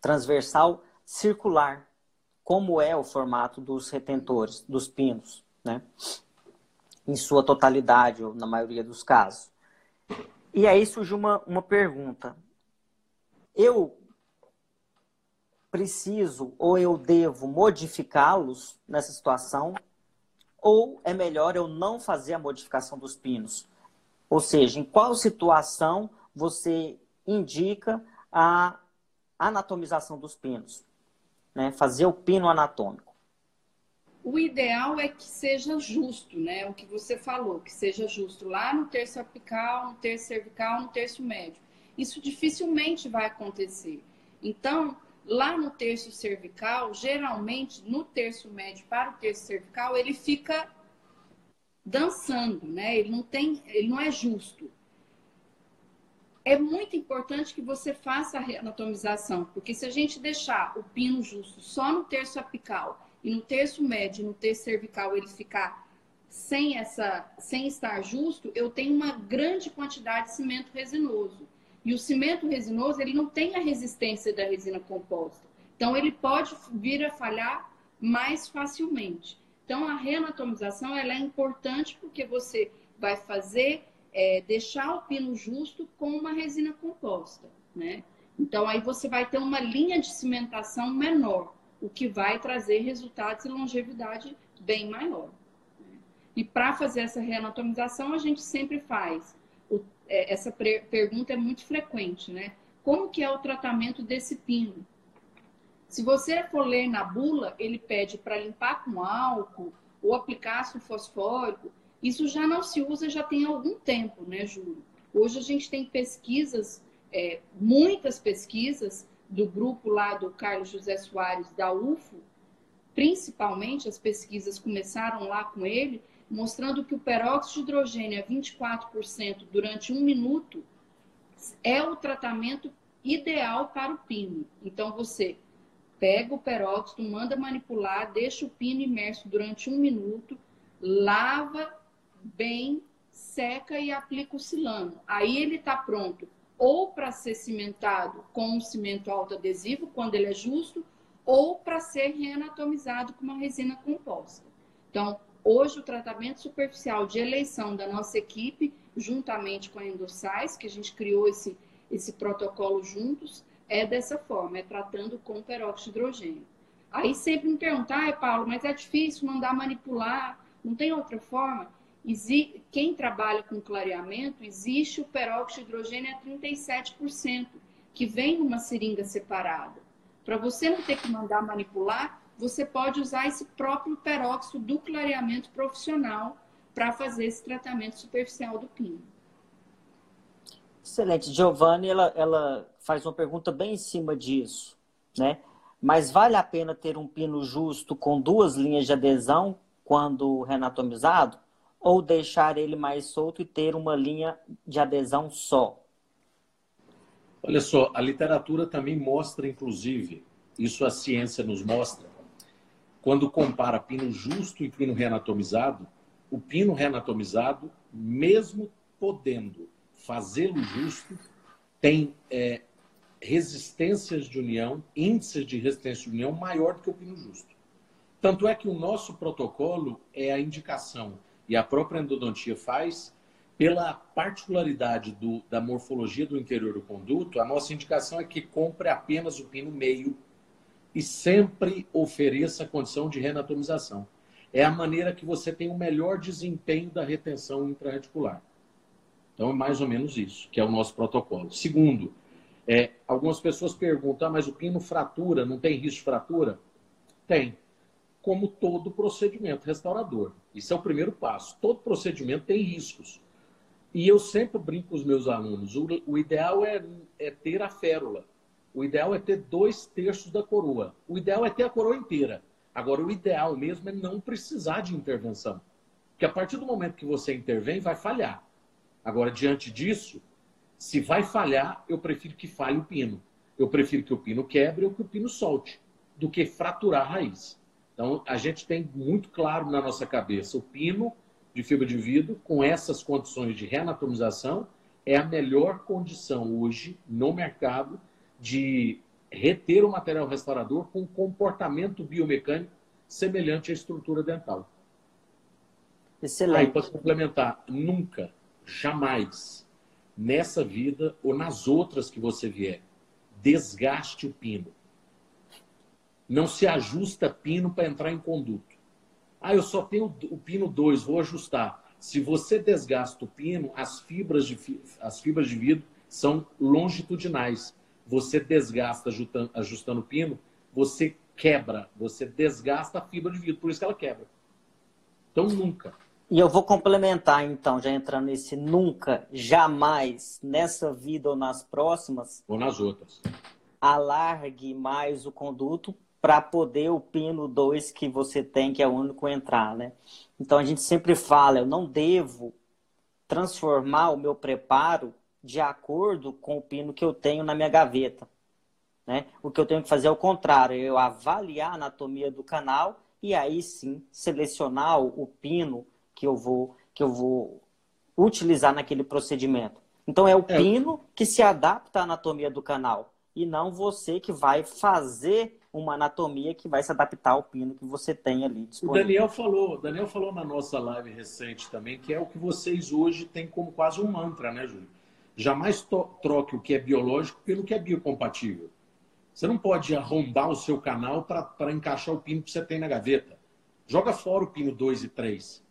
transversal circular como é o formato dos retentores, dos pinos, né? Em sua totalidade, ou na maioria dos casos. E aí surge uma, uma pergunta. Eu preciso ou eu devo modificá-los nessa situação? Ou é melhor eu não fazer a modificação dos pinos? Ou seja, em qual situação você indica a anatomização dos pinos? Né? fazer o pino anatômico? O ideal é que seja justo, né? O que você falou, que seja justo lá no terço apical, no terço cervical, no terço médio. Isso dificilmente vai acontecer. Então, lá no terço cervical, geralmente no terço médio para o terço cervical, ele fica dançando, né? Ele não tem, ele não é justo é muito importante que você faça a reanatomização, porque se a gente deixar o pino justo só no terço apical e no terço médio no terço cervical ele ficar sem essa, sem estar justo, eu tenho uma grande quantidade de cimento resinoso. E o cimento resinoso, ele não tem a resistência da resina composta. Então ele pode vir a falhar mais facilmente. Então a reanatomização ela é importante porque você vai fazer é, deixar o pino justo com uma resina composta, né? Então aí você vai ter uma linha de cimentação menor, o que vai trazer resultados e longevidade bem maior. Né? E para fazer essa reanatomização, a gente sempre faz. O, é, essa pergunta é muito frequente, né? Como que é o tratamento desse pino? Se você for ler na bula, ele pede para limpar com álcool ou aplicar ácido fosfórico. Isso já não se usa já tem algum tempo, né, Júlio? Hoje a gente tem pesquisas, é, muitas pesquisas do grupo lá do Carlos José Soares da UFO, principalmente as pesquisas começaram lá com ele, mostrando que o peróxido de hidrogênio a 24% durante um minuto é o tratamento ideal para o pino. Então você pega o peróxido, manda manipular, deixa o pino imerso durante um minuto, lava bem, seca e aplica o silano. Aí ele está pronto ou para ser cimentado com um cimento autoadesivo, quando ele é justo, ou para ser reanatomizado com uma resina composta. Então, hoje o tratamento superficial de eleição da nossa equipe juntamente com a Endossais, que a gente criou esse, esse protocolo juntos, é dessa forma, é tratando com peróxido de hidrogênio. Aí sempre me perguntam, ah, Paulo, mas é difícil mandar manipular, não tem outra forma? Quem trabalha com clareamento, existe o peróxido de hidrogênio a 37%, que vem numa seringa separada. Para você não ter que mandar manipular, você pode usar esse próprio peróxido do clareamento profissional para fazer esse tratamento superficial do pino. Excelente. Giovanni, ela, ela faz uma pergunta bem em cima disso, né? Mas vale a pena ter um pino justo com duas linhas de adesão quando renatomizado? Ou deixar ele mais solto e ter uma linha de adesão só? Olha só, a literatura também mostra, inclusive, isso a ciência nos mostra, quando compara pino justo e pino reanatomizado, o pino reanatomizado, mesmo podendo fazê-lo justo, tem é, resistências de união, índices de resistência de união maior do que o pino justo. Tanto é que o nosso protocolo é a indicação, e a própria endodontia faz, pela particularidade do, da morfologia do interior do conduto, a nossa indicação é que compre apenas o pino meio e sempre ofereça condição de renatomização. É a maneira que você tem o melhor desempenho da retenção intrareticular. Então, é mais ou menos isso, que é o nosso protocolo. Segundo, é, algumas pessoas perguntam, ah, mas o pino fratura, não tem risco de fratura? Tem. Como todo procedimento restaurador. Isso é o primeiro passo. Todo procedimento tem riscos. E eu sempre brinco com os meus alunos: o, o ideal é, é ter a férula. O ideal é ter dois terços da coroa. O ideal é ter a coroa inteira. Agora, o ideal mesmo é não precisar de intervenção. Porque a partir do momento que você intervém, vai falhar. Agora, diante disso, se vai falhar, eu prefiro que falhe o pino. Eu prefiro que o pino quebre ou que o pino solte, do que fraturar a raiz. Então, a gente tem muito claro na nossa cabeça o pino de fibra de vidro, com essas condições de reanatomização, é a melhor condição hoje no mercado de reter o material restaurador com comportamento biomecânico semelhante à estrutura dental. Excelente. Aí, para complementar, nunca, jamais nessa vida ou nas outras que você vier. Desgaste o pino. Não se ajusta pino para entrar em conduto. Ah, eu só tenho o pino 2, vou ajustar. Se você desgasta o pino, as fibras de, as fibras de vidro são longitudinais. Você desgasta ajustando, ajustando o pino, você quebra, você desgasta a fibra de vidro, por isso que ela quebra. Então, nunca. E eu vou complementar, então, já entrando nesse nunca, jamais, nessa vida ou nas próximas. Ou nas outras. Alargue mais o conduto para poder o pino 2 que você tem, que é o único entrar, né? Então a gente sempre fala, eu não devo transformar o meu preparo de acordo com o pino que eu tenho na minha gaveta. Né? O que eu tenho que fazer é o contrário, eu avaliar a anatomia do canal e aí sim selecionar o pino que eu vou que eu vou utilizar naquele procedimento. Então é o é. pino que se adapta à anatomia do canal e não você que vai fazer uma anatomia que vai se adaptar ao pino que você tem ali disponível. O Daniel falou, Daniel falou na nossa live recente também que é o que vocês hoje têm como quase um mantra, né, Júlio? Jamais troque o que é biológico pelo que é biocompatível. Você não pode arrombar o seu canal para encaixar o pino que você tem na gaveta. Joga fora o pino 2 e 3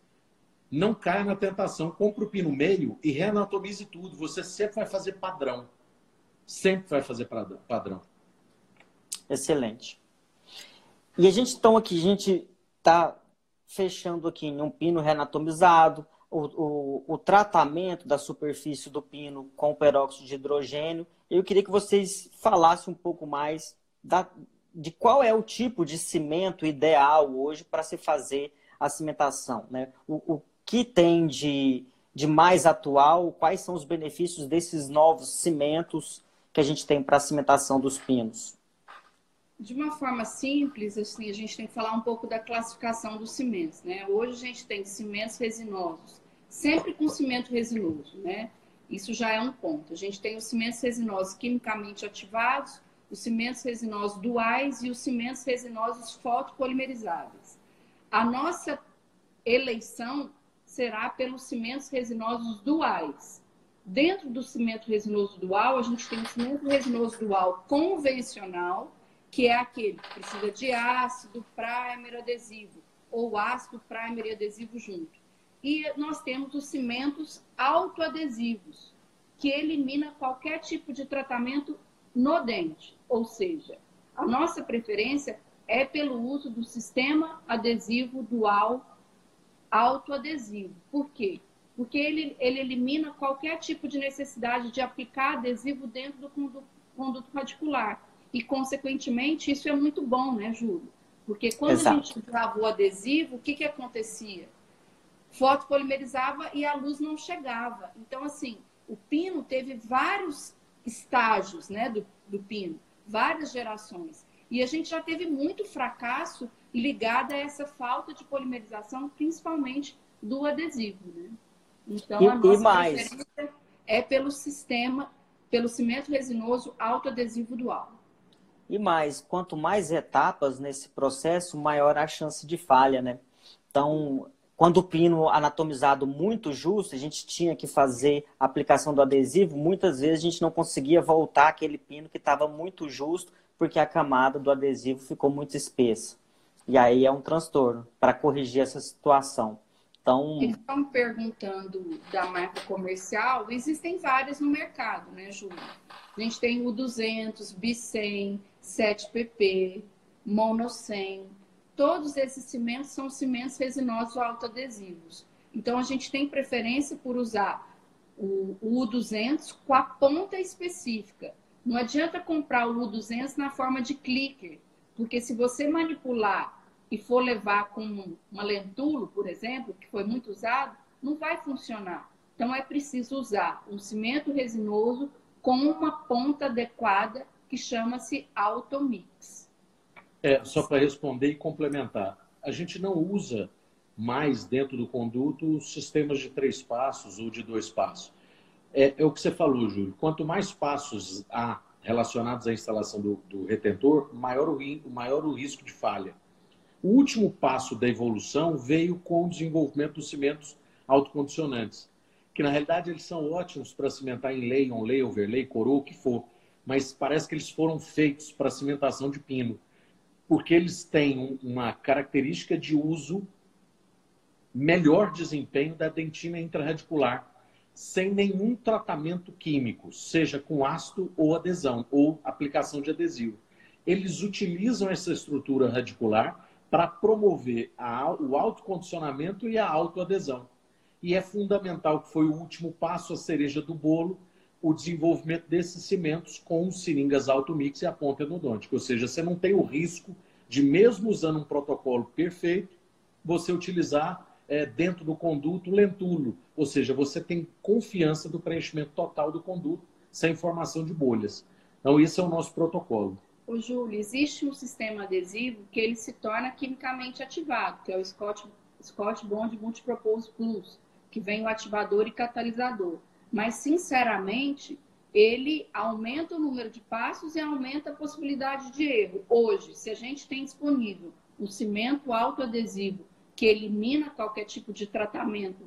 não caia na tentação. Compre o pino meio e reanatomize tudo. Você sempre vai fazer padrão. Sempre vai fazer padrão. Excelente. E a gente então aqui, a gente está fechando aqui em um pino reanatomizado, o, o, o, tratamento da superfície do pino com peróxido de hidrogênio. Eu queria que vocês falassem um pouco mais da, de qual é o tipo de cimento ideal hoje para se fazer a cimentação. Né? O, o, que tem de, de mais atual? Quais são os benefícios desses novos cimentos que a gente tem para a cimentação dos pinos? De uma forma simples, assim, a gente tem que falar um pouco da classificação dos cimentos, né? Hoje a gente tem cimentos resinosos, sempre com cimento resinoso, né? Isso já é um ponto. A gente tem os cimentos resinosos quimicamente ativados, os cimentos resinosos duais e os cimentos resinosos fotopolimerizáveis. A nossa eleição será pelos cimentos resinosos duais. Dentro do cimento resinoso dual, a gente tem o cimento resinoso dual convencional, que é aquele que precisa de ácido, primer, adesivo, ou ácido, primer e adesivo junto. E nós temos os cimentos autoadesivos, que elimina qualquer tipo de tratamento no dente. Ou seja, a nossa preferência é pelo uso do sistema adesivo dual autoadesivo. Por quê? Porque ele, ele elimina qualquer tipo de necessidade de aplicar adesivo dentro do conduto, conduto radicular. E, consequentemente, isso é muito bom, né, Júlio? Porque quando Exato. a gente usava o adesivo, o que, que acontecia? Fotopolimerizava e a luz não chegava. Então, assim, o pino teve vários estágios né, do, do pino, várias gerações. E a gente já teve muito fracasso ligado a essa falta de polimerização, principalmente do adesivo. Né? Então, e, a nossa mais? é pelo sistema, pelo cimento resinoso autoadesivo dual. E mais, quanto mais etapas nesse processo, maior a chance de falha, né? Então, quando o pino anatomizado muito justo, a gente tinha que fazer a aplicação do adesivo, muitas vezes a gente não conseguia voltar aquele pino que estava muito justo, porque a camada do adesivo ficou muito espessa. E aí é um transtorno para corrigir essa situação. Então, estão perguntando da marca comercial, existem várias no mercado, né, Júlia? A gente tem o 200, B100, 7PP, Mono 100, todos esses cimentos são cimentos resinosos autoadesivos. Então, a gente tem preferência por usar o, U200 com a ponta específica. Não adianta comprar o U200 na forma de clicker, porque se você manipular e for levar com uma lentulo, por exemplo, que foi muito usado, não vai funcionar. Então, é preciso usar um cimento resinoso com uma ponta adequada que chama-se Automix. É, só para responder e complementar. A gente não usa mais dentro do conduto sistemas de três passos ou de dois passos. É, é o que você falou, Júlio. Quanto mais passos há relacionados à instalação do, do retentor, maior o, maior o risco de falha. O último passo da evolução veio com o desenvolvimento dos cimentos autocondicionantes, que na realidade eles são ótimos para cimentar em lei, on-lay, overlay, coroa, o que for, mas parece que eles foram feitos para cimentação de pino porque eles têm uma característica de uso melhor desempenho da dentina intraradicular, sem nenhum tratamento químico, seja com ácido ou adesão, ou aplicação de adesivo. Eles utilizam essa estrutura radicular para promover a, o autocondicionamento e a autoadesão. E é fundamental que foi o último passo, a cereja do bolo, o desenvolvimento desses cimentos com seringas automix e a ponta endodôntica. Ou seja, você não tem o risco de, mesmo usando um protocolo perfeito, você utilizar é, dentro do conduto lentulo. Ou seja, você tem confiança do preenchimento total do conduto sem formação de bolhas. Então, esse é o nosso protocolo. Ô, Júlio, existe um sistema adesivo que ele se torna quimicamente ativado, que é o Scott, Scott Bond Multipropose Plus, que vem o ativador e catalisador. Mas, sinceramente, ele aumenta o número de passos e aumenta a possibilidade de erro. Hoje, se a gente tem disponível um cimento autoadesivo que elimina qualquer tipo de tratamento,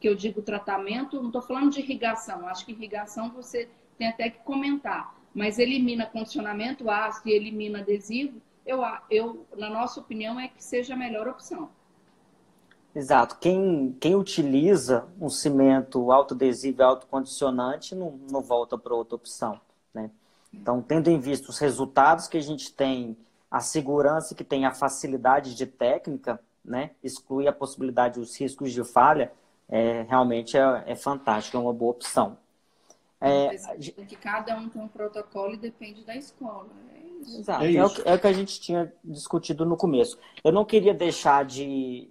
que eu digo tratamento, não estou falando de irrigação, acho que irrigação você tem até que comentar, mas elimina condicionamento ácido e elimina adesivo, eu, eu, na nossa opinião, é que seja a melhor opção. Exato. Quem, quem utiliza um cimento autoadesivo e autocondicionante não, não volta para outra opção. Né? Então, tendo em vista os resultados que a gente tem, a segurança que tem, a facilidade de técnica, né? exclui a possibilidade dos riscos de falha, é, realmente é, é fantástico, é uma boa opção. É, que cada um tem um protocolo e depende da escola. É Exato, é, é, o que, é o que a gente tinha discutido no começo. Eu não queria deixar de,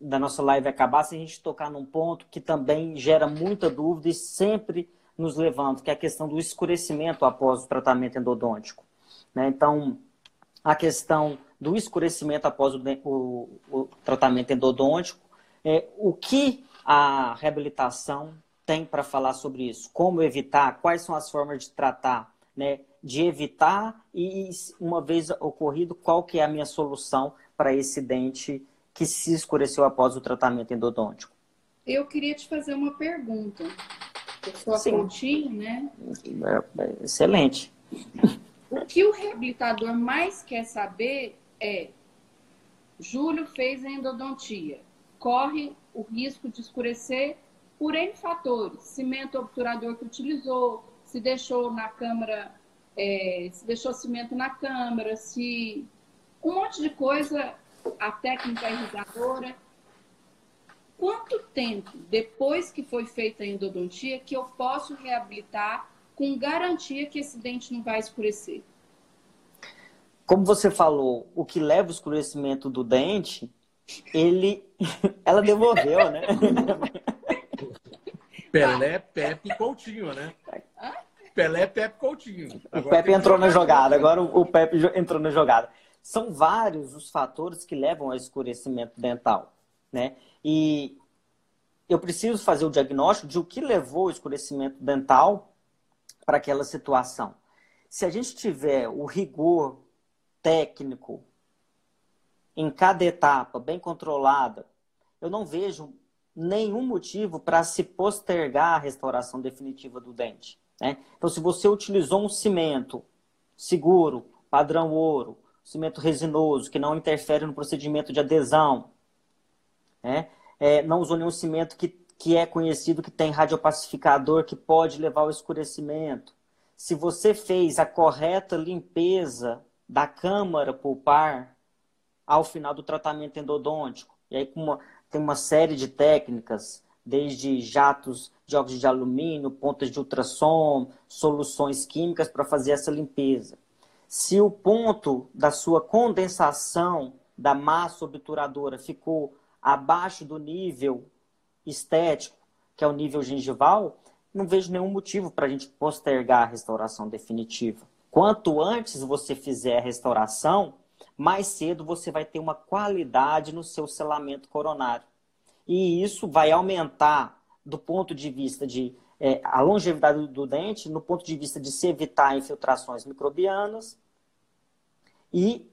da nossa live acabar se a gente tocar num ponto que também gera muita dúvida e sempre nos levanta, que é a questão do escurecimento após o tratamento endodôntico. Né? Então, a questão do escurecimento após o, o, o tratamento endodôntico, é, o que a reabilitação tem para falar sobre isso? Como evitar? Quais são as formas de tratar? Né? De evitar e, uma vez ocorrido, qual que é a minha solução para esse dente que se escureceu após o tratamento endodôntico? Eu queria te fazer uma pergunta. Eu sou a Coutinho, né? É, é, excelente. O que o reabilitador mais quer saber é: Júlio fez a endodontia, corre o risco de escurecer por N fatores, cimento obturador que utilizou, se deixou na câmara, é, se deixou cimento na câmara, se um monte de coisa, a técnica irrigadora. Quanto tempo depois que foi feita a endodontia que eu posso reabilitar com garantia que esse dente não vai escurecer? Como você falou, o que leva o escurecimento do dente, ele, ela devolveu, né? Pelé, Pepe Coutinho, né? Pelé, Pepe Coutinho. Agora o Pepe entrou na jogada, agora o Pepe entrou na jogada. São vários os fatores que levam ao escurecimento dental, né? E eu preciso fazer o diagnóstico de o que levou o escurecimento dental para aquela situação. Se a gente tiver o rigor técnico em cada etapa bem controlada, eu não vejo nenhum motivo para se postergar a restauração definitiva do dente. Né? Então, se você utilizou um cimento seguro, padrão ouro, cimento resinoso, que não interfere no procedimento de adesão, né? É, não usou nenhum cimento que, que é conhecido que tem radiopacificador que pode levar ao escurecimento. Se você fez a correta limpeza da câmara pulpar ao final do tratamento endodôntico, e aí uma, tem uma série de técnicas, desde jatos de óxido de alumínio, pontas de ultrassom, soluções químicas para fazer essa limpeza. Se o ponto da sua condensação da massa obturadora ficou abaixo do nível estético, que é o nível gengival, não vejo nenhum motivo para a gente postergar a restauração definitiva. Quanto antes você fizer a restauração, mais cedo você vai ter uma qualidade no seu selamento coronário. E isso vai aumentar do ponto de vista de é, a longevidade do, dente, no ponto de vista de se evitar infiltrações microbianas e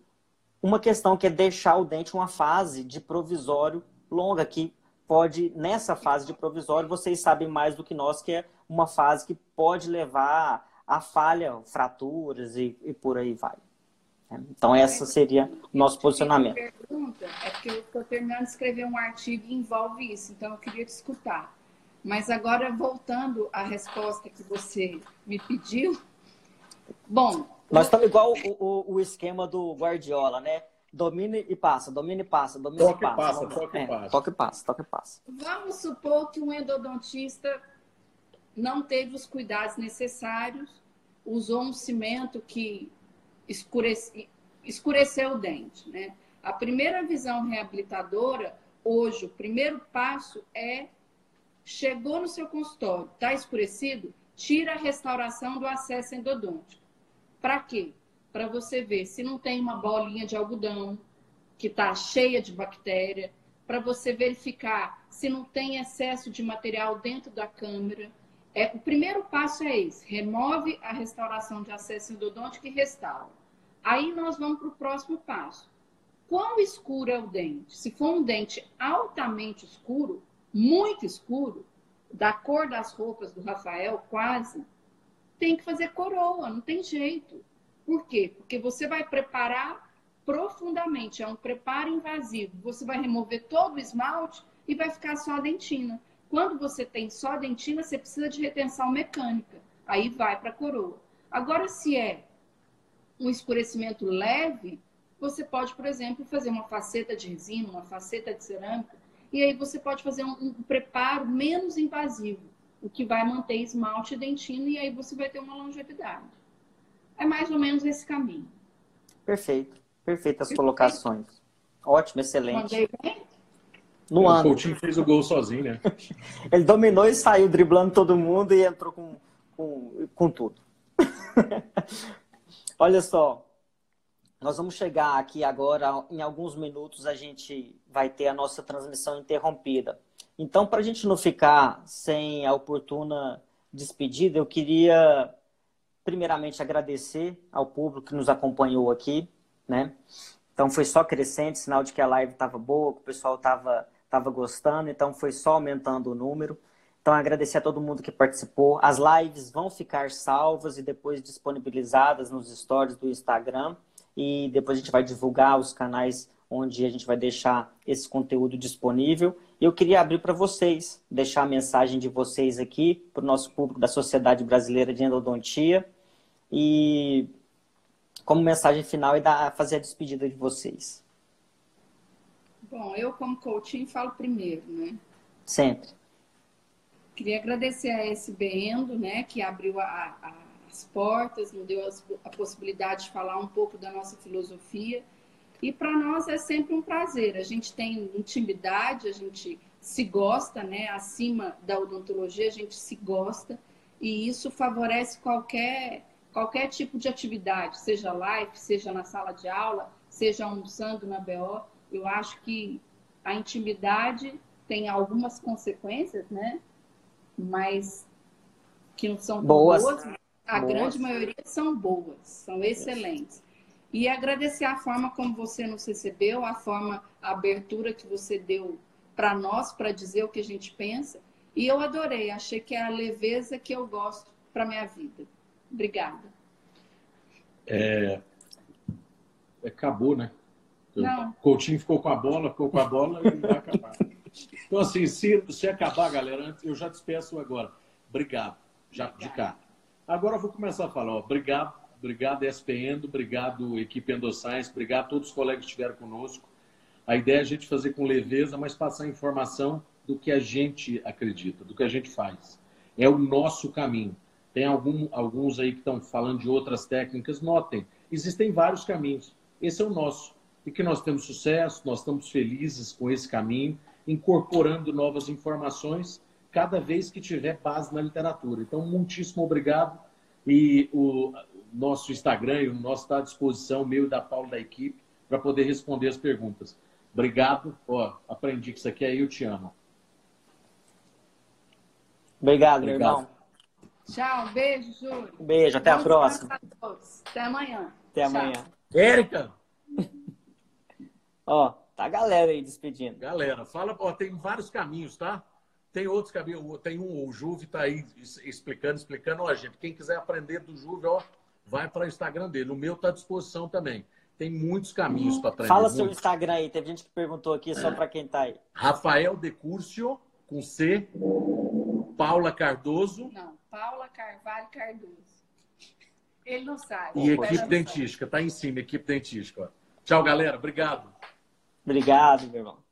uma questão que é deixar o dente uma fase de provisório longa, que pode, nessa fase de provisório, vocês sabem mais do que nós, que é uma fase que pode levar a falha, fraturas e, e por aí vai. Então, essa seria o nosso posicionamento. pergunta é porque eu estou terminando de escrever um artigo que envolve isso, então eu queria te escutar. Mas agora, voltando à resposta que você me pediu. Bom. Nós estamos igual o, o, o esquema do Guardiola, né? Domine e passa, domine e passa, domine toque e passa. passa toque é, passa. Toque e passa, toque e passa. Vamos supor que um endodontista não teve os cuidados necessários, usou um cimento que escurece, escureceu o dente. Né? A primeira visão reabilitadora, hoje, o primeiro passo é: chegou no seu consultório, está escurecido? Tira a restauração do acesso endodôntico. Para quê? Para você ver se não tem uma bolinha de algodão que está cheia de bactéria, para você verificar se não tem excesso de material dentro da câmera. É, o primeiro passo é esse: remove a restauração de acesso endodôntico e restaura. Aí nós vamos para o próximo passo. Quão escuro é o dente? Se for um dente altamente escuro, muito escuro, da cor das roupas do Rafael, quase, tem que fazer coroa, não tem jeito. Por quê? Porque você vai preparar profundamente, é um preparo invasivo. Você vai remover todo o esmalte e vai ficar só a dentina. Quando você tem só a dentina, você precisa de retenção mecânica. Aí vai para a coroa. Agora, se é um escurecimento leve, você pode, por exemplo, fazer uma faceta de resina, uma faceta de cerâmica, e aí você pode fazer um, um preparo menos invasivo, o que vai manter esmalte e dentina, e aí você vai ter uma longevidade. É mais ou menos esse caminho. Perfeito. Perfeitas Perfeito. colocações. Ótimo, excelente. Mandei bem? No ano. O Coutinho fez o gol sozinho, né? Ele dominou e saiu driblando todo mundo e entrou com, com, com tudo. Olha só, nós vamos chegar aqui agora, em alguns minutos a gente vai ter a nossa transmissão interrompida. Então, para a gente não ficar sem a oportuna despedida, eu queria primeiramente agradecer ao público que nos acompanhou aqui, né? Então foi só crescente, sinal de que a live estava boa, que o pessoal estava estava gostando, então foi só aumentando o número. Então, agradecer a todo mundo que participou. As lives vão ficar salvas e depois disponibilizadas nos stories do Instagram. E depois a gente vai divulgar os canais onde a gente vai deixar esse conteúdo disponível. E eu queria abrir para vocês, deixar a mensagem de vocês aqui para o nosso público da Sociedade Brasileira de Endodontia. E como mensagem final e dar, fazer a despedida de vocês. Bom, eu como coaching falo primeiro, né? Sempre. Queria agradecer a SB Endo, né, que abriu a, a, as portas, nos deu a possibilidade de falar um pouco da nossa filosofia. E para nós é sempre um prazer. A gente tem intimidade, a gente se gosta, né? Acima da odontologia, a gente se gosta. E isso favorece qualquer, qualquer tipo de atividade, seja live, seja na sala de aula, seja almoçando na BO. Eu acho que a intimidade tem algumas consequências, né? mas que não são boas, boas a grande maioria são boas, são excelentes. E agradecer a forma como você nos recebeu, a forma, a abertura que você deu para nós, para dizer o que a gente pensa. E eu adorei, achei que é a leveza que eu gosto para minha vida. Obrigada. É... Acabou, né? Não. O Coutinho ficou com a bola, ficou com a bola e vai acabar. Então, assim, se, se acabar, galera, eu já despeço agora. Obrigado, já de cá. Agora eu vou começar a falar. Obrigado, obrigado, SPN, obrigado, equipe Endoscience, obrigado a todos os colegas que estiveram conosco. A ideia é a gente fazer com leveza, mas passar informação do que a gente acredita, do que a gente faz. É o nosso caminho. Tem algum, alguns aí que estão falando de outras técnicas, notem, existem vários caminhos. Esse é o nosso. E que nós temos sucesso, nós estamos felizes com esse caminho incorporando novas informações cada vez que tiver base na literatura. Então, muitíssimo obrigado. E o nosso Instagram e o nosso está à disposição, meu e da Paula da equipe, para poder responder as perguntas. Obrigado. Ó, aprendi que isso aqui é eu te amo. Obrigado, obrigado. meu irmão. Tchau, beijo, Júlio. Beijo, até a próxima. Até amanhã. Até amanhã. Érica! Ó. Tá a galera aí despedindo. Galera, fala, ó, tem vários caminhos, tá? Tem outros caminhos, tem um, o Juve tá aí explicando, explicando, ó, gente, quem quiser aprender do Juve, ó, vai para o Instagram dele. O meu tá à disposição também. Tem muitos caminhos para aprender. Fala seu Instagram aí, teve gente que perguntou aqui só para quem tá aí. Rafael Decurcio, com C, Paula Cardoso. Não, Paula Carvalho Cardoso. Ele não sabe. E equipe dentística, tá em cima, equipe dentística. Tchau, galera. Obrigado. Obrigado, meu irmão.